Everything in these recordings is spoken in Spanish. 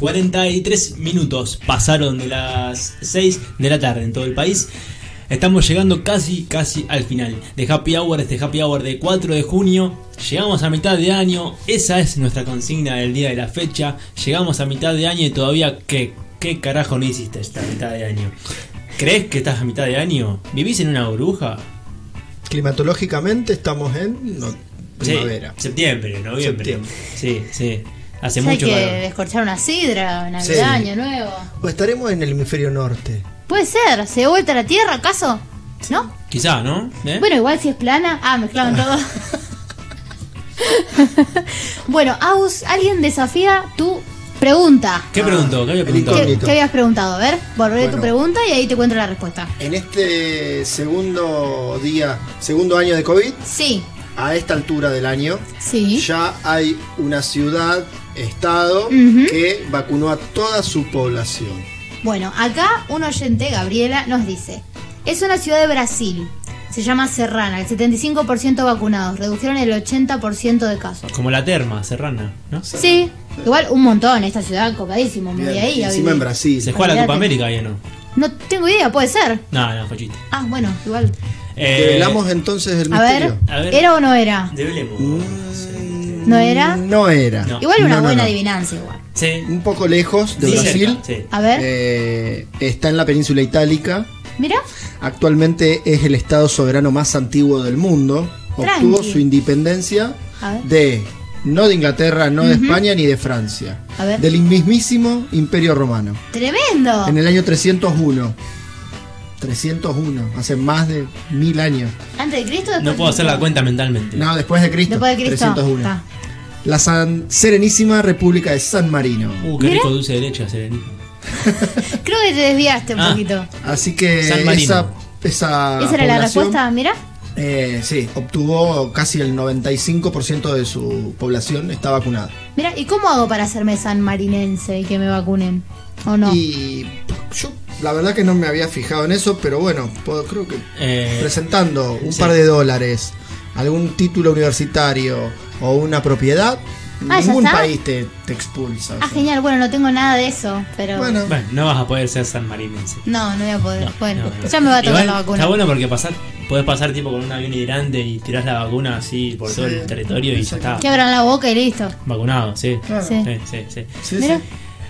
43 minutos pasaron de las 6 de la tarde en todo el país. Estamos llegando casi, casi al final de Happy Hour, este Happy Hour de 4 de junio. Llegamos a mitad de año, esa es nuestra consigna del día de la fecha. Llegamos a mitad de año y todavía, ¿qué, qué carajo no hiciste esta mitad de año? ¿Crees que estás a mitad de año? ¿Vivís en una burbuja? Climatológicamente estamos en primavera. Sí, septiembre, noviembre. Septiembre. Sí, sí. Hace Ya hay mucho que calor. descorchar una sidra, Navidad, Sí. Año Nuevo. O estaremos en el hemisferio norte. Puede ser, ¿se dio vuelta a la Tierra acaso? ¿No? Quizá, ¿no? ¿Eh? Bueno, igual si es plana. Ah, mezclaban todo. bueno, Aus, alguien desafía tu pregunta. ¿Qué preguntó? ¿Qué había preguntado? ¿Qué, incógnito. qué habías preguntado? A ver, volveré tu Bueno. pregunta y ahí te cuento la respuesta. En este segundo día, segundo año de COVID, Sí, a esta altura del año, sí. ya hay una ciudad, estado, que vacunó a toda su población. Bueno, acá un oyente, Gabriela, nos dice: Es una ciudad de Brasil. Se llama Serrana, el 75% vacunados, redujeron el 80% de casos. Como la terma, serrana, ¿no? Sí, igual un montón, esta ciudad voy Bien, ahí a encima en Brasil. ¿Se juega la. Copa América ahí o no? No tengo idea, puede ser. No, no, fue chiste. Ah, bueno, igual. Eh, Develamos entonces el A ver, misterio. A ver. ¿era o no era? Develemos. ¿No era? No era. No. Igual una No, no, buena no. adivinanza igual. Sí. Un poco lejos de Sí, Brasil. sí. A ver, Eh, está en la península itálica. mira. Actualmente es el estado soberano más antiguo del mundo. Obtuvo Tranqui. su independencia de no de Inglaterra, no de. España ni de Francia. A ver. Del mismísimo Imperio Romano. Tremendo. En el año 301. 301, hace más de mil años. ¿Antes de Cristo o después No de puedo hacer la cuenta mentalmente. No, después de Cristo. Después de Cristo. 301. Está. La San Serenísima República de San Marino. Uh, qué rico dulce de leche, Serenito. Creo que te desviaste un Ah. poquito. Así que San Marino. esa, esa, Esa era la población, respuesta, mira. eh, sí, obtuvo casi el 95% de su población está vacunada. Mira, ¿y cómo hago para hacerme sanmarinense y que me vacunen? ¿O no? Y yo la verdad que no me había fijado en eso, pero bueno, puedo- creo que Eh, presentando un sí. par de dólares, algún título universitario o una propiedad, Ah, ¿ya ningún país te, te expulsa. o Ah, sea. genial. Bueno, no tengo nada de eso, pero... Bueno, bueno, no vas a poder ser sanmarinense. No, no voy a poder. No, bueno, no, no. ya me va a tocar Igual, la vacuna. Está bueno porque pasar, podés pasar tipo con un avión hidrante y tirás la vacuna así por todo el territorio y ya está. Que abran la boca y listo. Vacunado, sí. Claro. Sí. Sí, sí, sí. sí, Mira. sí.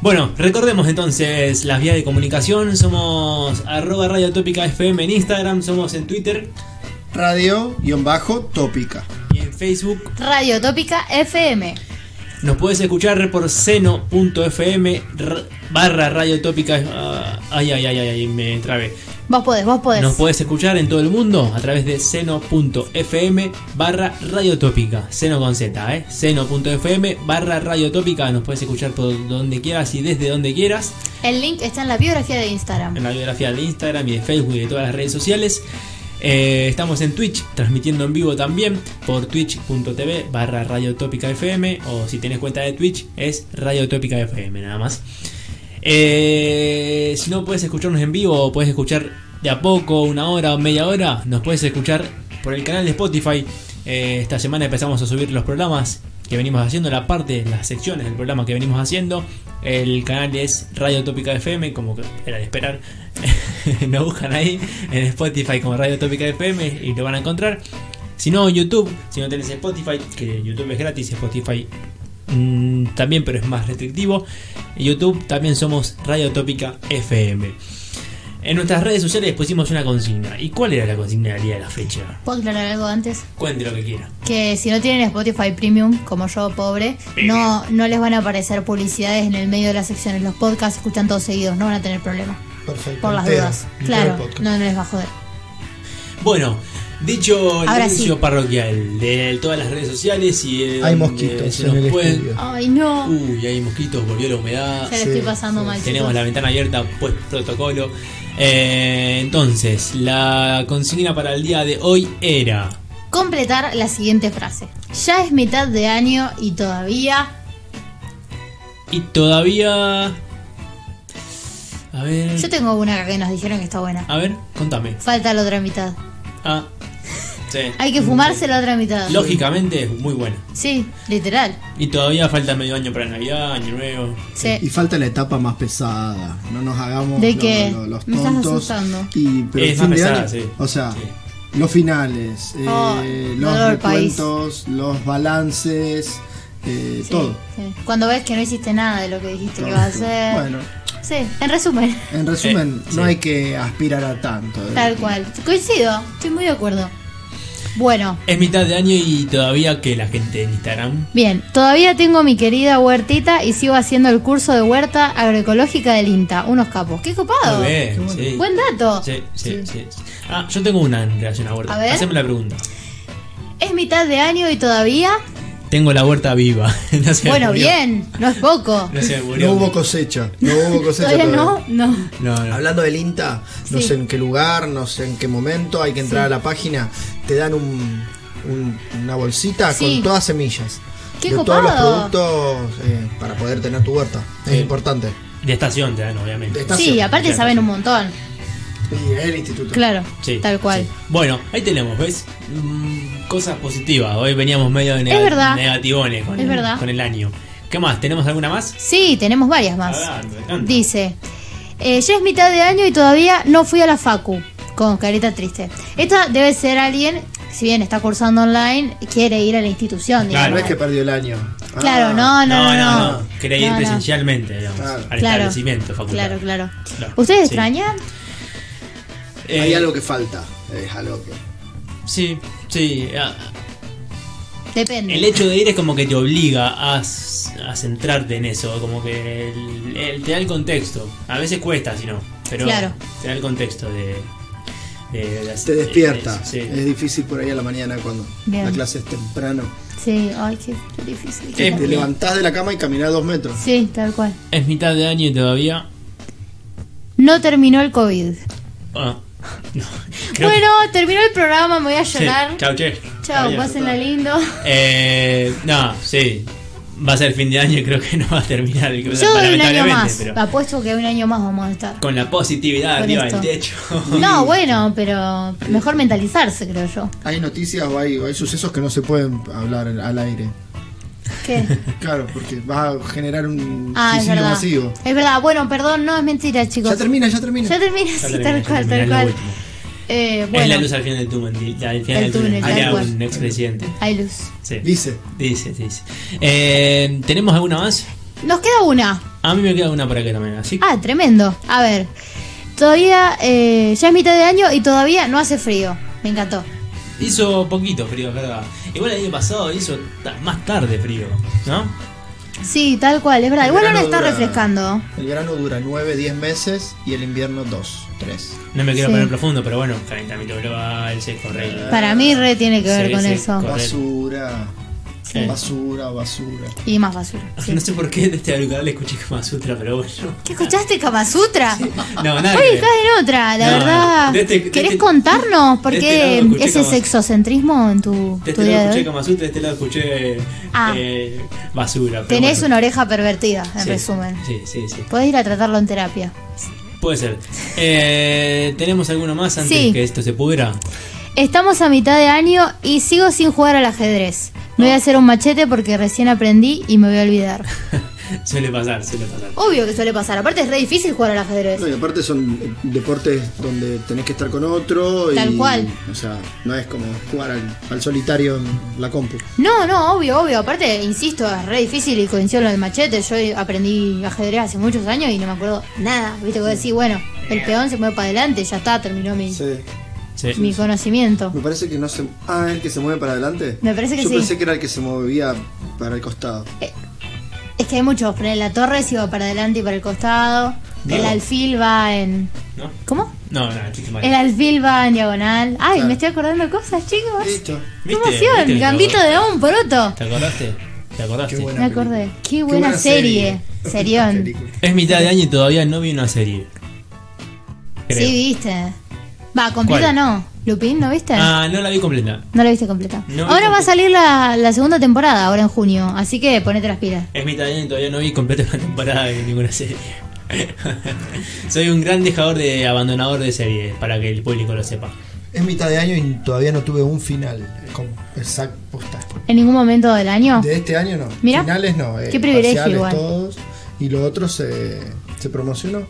Bueno, recordemos entonces las vías de comunicación. Somos arroba Radio Tópica FM en Instagram, somos en Twitter Radio-tópica. Facebook. Radio Tópica FM. Nos puedes escuchar por seno.fm barra Radio Tópica. ah, ay, ay, ay, ay, ay, me trabé. Vos podés, vos podés. Nos puedes escuchar en todo el mundo a través de seno.fm barra radiotópica. Seno con Z, ¿eh? Seno.fm barra radiotópica. Nos puedes escuchar por donde quieras y desde donde quieras. El link está en la biografía de Instagram. En la biografía de Instagram y de Facebook y de todas las redes sociales. Eh, estamos en Twitch, transmitiendo en vivo también por twitch.tv barra radiotópica FM. O si tenés cuenta de Twitch, es radiotópica FM, nada más. Eh, si no puedes escucharnos en vivo o puedes escuchar de a poco, una hora o media hora, nos puedes escuchar por el canal de Spotify. Eh, esta semana empezamos a subir los programas que venimos haciendo, la parte, las secciones del programa que venimos haciendo. El canal es Radio Tópica FM, como era de esperar. nos buscan ahí en Spotify como Radio Tópica FM y lo van a encontrar. Si no, YouTube, si no tenés Spotify, que YouTube es gratis, Spotify mm, también, pero es más restrictivo. YouTube también somos Radio Tópica FM. En nuestras redes sociales pusimos una consigna. ¿Y cuál era la consigna del día de la fecha? ¿Puedo aclarar algo antes? Cuente lo que quiera. Que si no tienen Spotify Premium, como yo, pobre, no, no les van a aparecer publicidades en el medio de las secciones. Los podcasts escuchan todos seguidos, no van a tener problema. Perfecto. Por las entero, dudas. entero Claro, no les va a joder. Bueno, dicho el Ahora anuncio sí. parroquial de todas las redes sociales y de Hay mosquitos se en nos el pueden-. Ay, no. Uy, hay mosquitos, volvió la humedad. Se le sí, estoy pasando sí. mal. Tenemos chicos. la ventana abierta, pues protocolo. Eh, entonces, la consigna para el día de hoy era. Completar la siguiente frase. Ya es mitad de año y todavía. Y todavía. A ver. Yo tengo una que nos dijeron que está buena. A ver, contame. Falta la otra mitad. Ah. Sí. Hay que fumarse la otra mitad. Lógicamente es muy buena. Sí, literal. Y todavía falta medio año para Navidad, Año Nuevo. Sí. Y falta la etapa más pesada. No nos hagamos ¿De qué? lo- los Me estás tontos. asustando. Y, pero Es más fin de pesada, año, sí. O sea, Sí. los finales, eh, Oh, los país. recuentos, los balances, eh, Sí, todo. sí. Cuando ves que no hiciste nada de lo que dijiste que ibas a hacer. Bueno, Sí, en resumen, en resumen, Eh, no sí. hay que aspirar a tanto. eh. tal cual. Coincido, estoy muy de acuerdo. Bueno, Es mitad de año y todavía que la gente en Instagram. bien, todavía tengo mi querida huertita y sigo haciendo el curso de huerta agroecológica del INTA. Unos capos. ¡Qué copado! Muy bien, qué bueno. sí. Buen dato. Sí, sí, sí. Ah, yo tengo una en relación a huerta. A ver. Haceme la pregunta. Es mitad de año y todavía. Tengo la huerta viva. no Bueno, murió. bien, no es poco. No se me murió. No hubo cosecha, no hubo cosecha. Todavía todavía. no, no. No, no. Hablando del INTA, no Sí. sé en qué lugar, no sé en qué momento, hay que entrar Sí. a la página, te dan un, un- una bolsita Sí. con todas semillas. ¡Qué de todos los copado! productos eh, para poder tener tu huerta. Es Sí. importante. De estación te dan, obviamente. De Sí, aparte saben un montón. El instituto. Claro, Sí, tal cual. sí. Bueno, ahí tenemos, ¿ves? Mm, cosas positivas. Hoy veníamos medio de verdad. negativones con, Es el, verdad. con el año. ¿Qué más? ¿Tenemos alguna más? Sí, tenemos varias más. Dice, eh, ya es mitad de año y todavía no fui a la facu. Con carita triste. Esta debe ser alguien, si bien está cursando online, quiere ir a la institución. Claro, No digamos. es que perdió el año. Claro, Ah, no, no, no. no. Quería ir No, no. presencialmente, digamos, Claro. al Claro. establecimiento facultad. Claro, claro. ¿Ustedes Sí. extrañan? Eh, Hay algo que falta. Es algo que. Sí, sí. ah, Depende. El hecho de ir es como que te obliga a, a centrarte en eso, como que el- el- te da el contexto. A veces cuesta, si no, pero Claro. te da el contexto de... de- de- Te despierta. de- sí. Es difícil por ahí a la mañana cuando Bien. la clase es temprano. Sí, ay, qué difícil. Eh, Te levantás de la cama y caminás dos metros. Sí, tal cual. Es mitad de año y todavía... No terminó el COVID. ah, creo Bueno, terminó el programa, me voy a que- sí, llorar. chau, che. Chao, pásenla lindo. Eh, no, sí. Va a ser fin de año y creo que no va a terminar. el- Yo doy un año lamentablemente, más. pero Apuesto que un año más vamos a estar. con la positividad Con arriba esto. del techo. No, bueno, pero mejor mentalizarse, creo yo. Hay noticias o hay, o hay sucesos que no se pueden hablar al aire. ¿Qué? Claro, porque va a generar un Ah, suicidio masivo. Es verdad, bueno, perdón, no es mentira, chicos. Ya termina, ya termina. Ya termina, Ya sí, termina, tal cual, tal cual. Eh, Es la luz al final del túnel, al final El del túnel. túnel, un expresidente. hay luz. Sí. Dice. Dice, dice. Eh, ¿Tenemos alguna más? Nos queda una. A mí me queda una por acá también. Así Ah, tremendo. A ver, todavía, eh, ya es mitad de año y todavía no hace frío. Me encantó. Hizo poquito frío, es verdad. Igual el año pasado hizo más tarde frío, ¿no? Sí, tal cual, es verdad. El Igual ahora está dura- refrescando. El verano dura 9, 10 meses y el invierno 2, 3. No me quiero Sí. poner profundo, pero bueno, calentamiento global, seco, rey. Para mí re tiene que ver Sí, con eso. Basura. Sí. Basura, basura. Y más basura. sí. No sé por qué de este alugar le escuché Kama Sutra, pero bueno. ¿Qué escuchaste, Kama Sutra? No, nada. Oye, estás en otra, la No, verdad. de este- de ¿Querés este- contarnos por este qué escuché ese Kama- sexocentrismo en tu, De tu este día lado de escuché? Kama Sutra, de este lado escuché Ah. eh, basura. pero Tenés bueno. una oreja pervertida, en Sí, resumen. Sí, sí, sí. Podés ir a tratarlo en terapia. Puede ser. Eh, ¿Tenemos alguno más antes Sí. que esto se pudra? Estamos a mitad de año y sigo sin jugar al ajedrez. Me voy a hacer un machete porque recién aprendí y me voy a olvidar. suele pasar, suele pasar. Obvio que suele pasar. Aparte es re difícil jugar al ajedrez. No, y aparte son deportes donde tenés que estar con otro. Tal y, cual. O sea, no es como jugar al, al solitario en la compu. No, no, obvio, obvio. Aparte, insisto, es re difícil y coincido lo del machete. Yo aprendí ajedrez hace muchos años y no me acuerdo nada. Viste, vos decís, bueno, el peón se mueve para adelante, ya está, terminó mi, Sí. Sí. mi conocimiento. Me parece que no se. Ah, el que se mueve para adelante. Me parece que Yo sí. pensé que era el que se movía para el costado. Es que hay muchos. Poner la torre se va para adelante y para el costado. El No. alfil va en. ¿No? ¿Cómo? No, no, mal. El alfil va en diagonal. Ay, Claro. me estoy acordando de cosas, chicos. Listo. ¡Qué ¿Viste? emoción! ¿Viste? Gambito de un poroto. ¿Te acordaste? ¿Te acordaste? Qué buena Me acordé. película. Qué buena, serie. Serión. Película. Es mitad de año y todavía no vi una serie. Creo. Sí, viste. Va, completa ¿Cuál? no. Lupín, ¿no viste? Ah, no la vi completa. No la viste completa. No vi ahora va a salir la, la segunda temporada, ahora en junio. Así que ponete las pilas. Es mitad de año y todavía no vi completa una temporada de ninguna serie. Soy un gran dejador de abandonador de series, para que el público lo sepa. Es mitad de año y todavía no tuve un final exacto. ¿En ningún momento del año? De este año no. Mira. Finales no. eh, Qué privilegio igual. todos. Y lo otro se, se promocionó.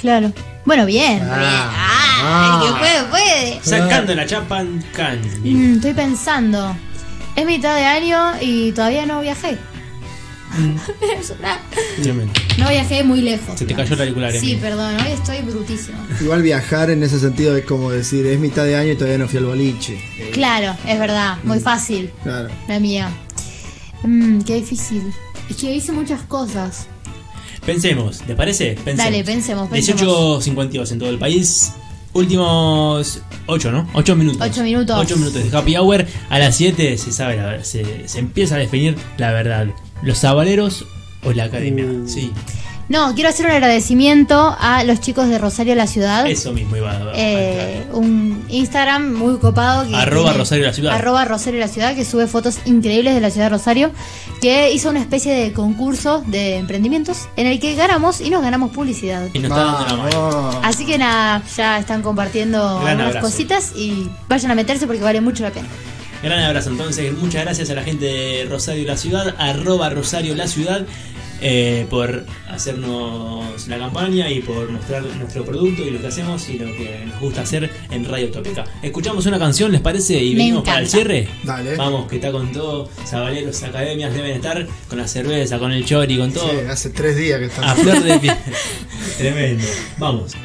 Claro. Bueno, bien. Ah. bien. Ah, el que puede, puede. Sacando la chapa en can. Mm, estoy pensando. Es mitad de año y todavía no viajé. No viajé muy lejos. Se te cayó el auricular, Sí, perdón, hoy estoy brutísimo. Igual viajar en ese sentido es como decir, es mitad de año y todavía no fui al boliche. Eh, Claro, es verdad, muy fácil. Claro. La mía. Mmm, qué difícil. Es que hice muchas cosas. Pensemos, ¿te parece? Pensemos. Dale, pensemos, pensemos. 18.52 en todo el país. Últimos 8, ¿no? 8 minutos. Ocho minutos. 8 minutos de happy hour. A las 7 se sabe la se, se empieza a definir la verdad. ¿Los sabaleros o la academia? Uh. Sí, No, quiero hacer un agradecimiento a los chicos de Rosario La Ciudad. eso mismo iba a a Eh, un Instagram muy copado que Arroba tiene- Rosario La Ciudad. arroba Rosario La Ciudad que sube fotos increíbles de la ciudad de Rosario que hizo una especie de concurso de emprendimientos en el que ganamos y nos ganamos publicidad Y nos está dando la mano. Así que nada ya están compartiendo Gran algunas abrazo. cositas y vayan a meterse porque vale mucho la pena Gran abrazo entonces, muchas gracias a la gente de Rosario La Ciudad, arroba Rosario La Ciudad, eh, por hacernos la campaña y por mostrar nuestro producto y lo que hacemos y lo que nos gusta hacer en Radio Tópica. Escuchamos una canción, ¿les parece? Y Me venimos para el cierre. Dale. Vamos, que está con todo. Sabaleros Academias deben estar con la cerveza, con el chori, con todo. Sí, hace tres días que A estamos. flor de piel. Tremendo. Vamos.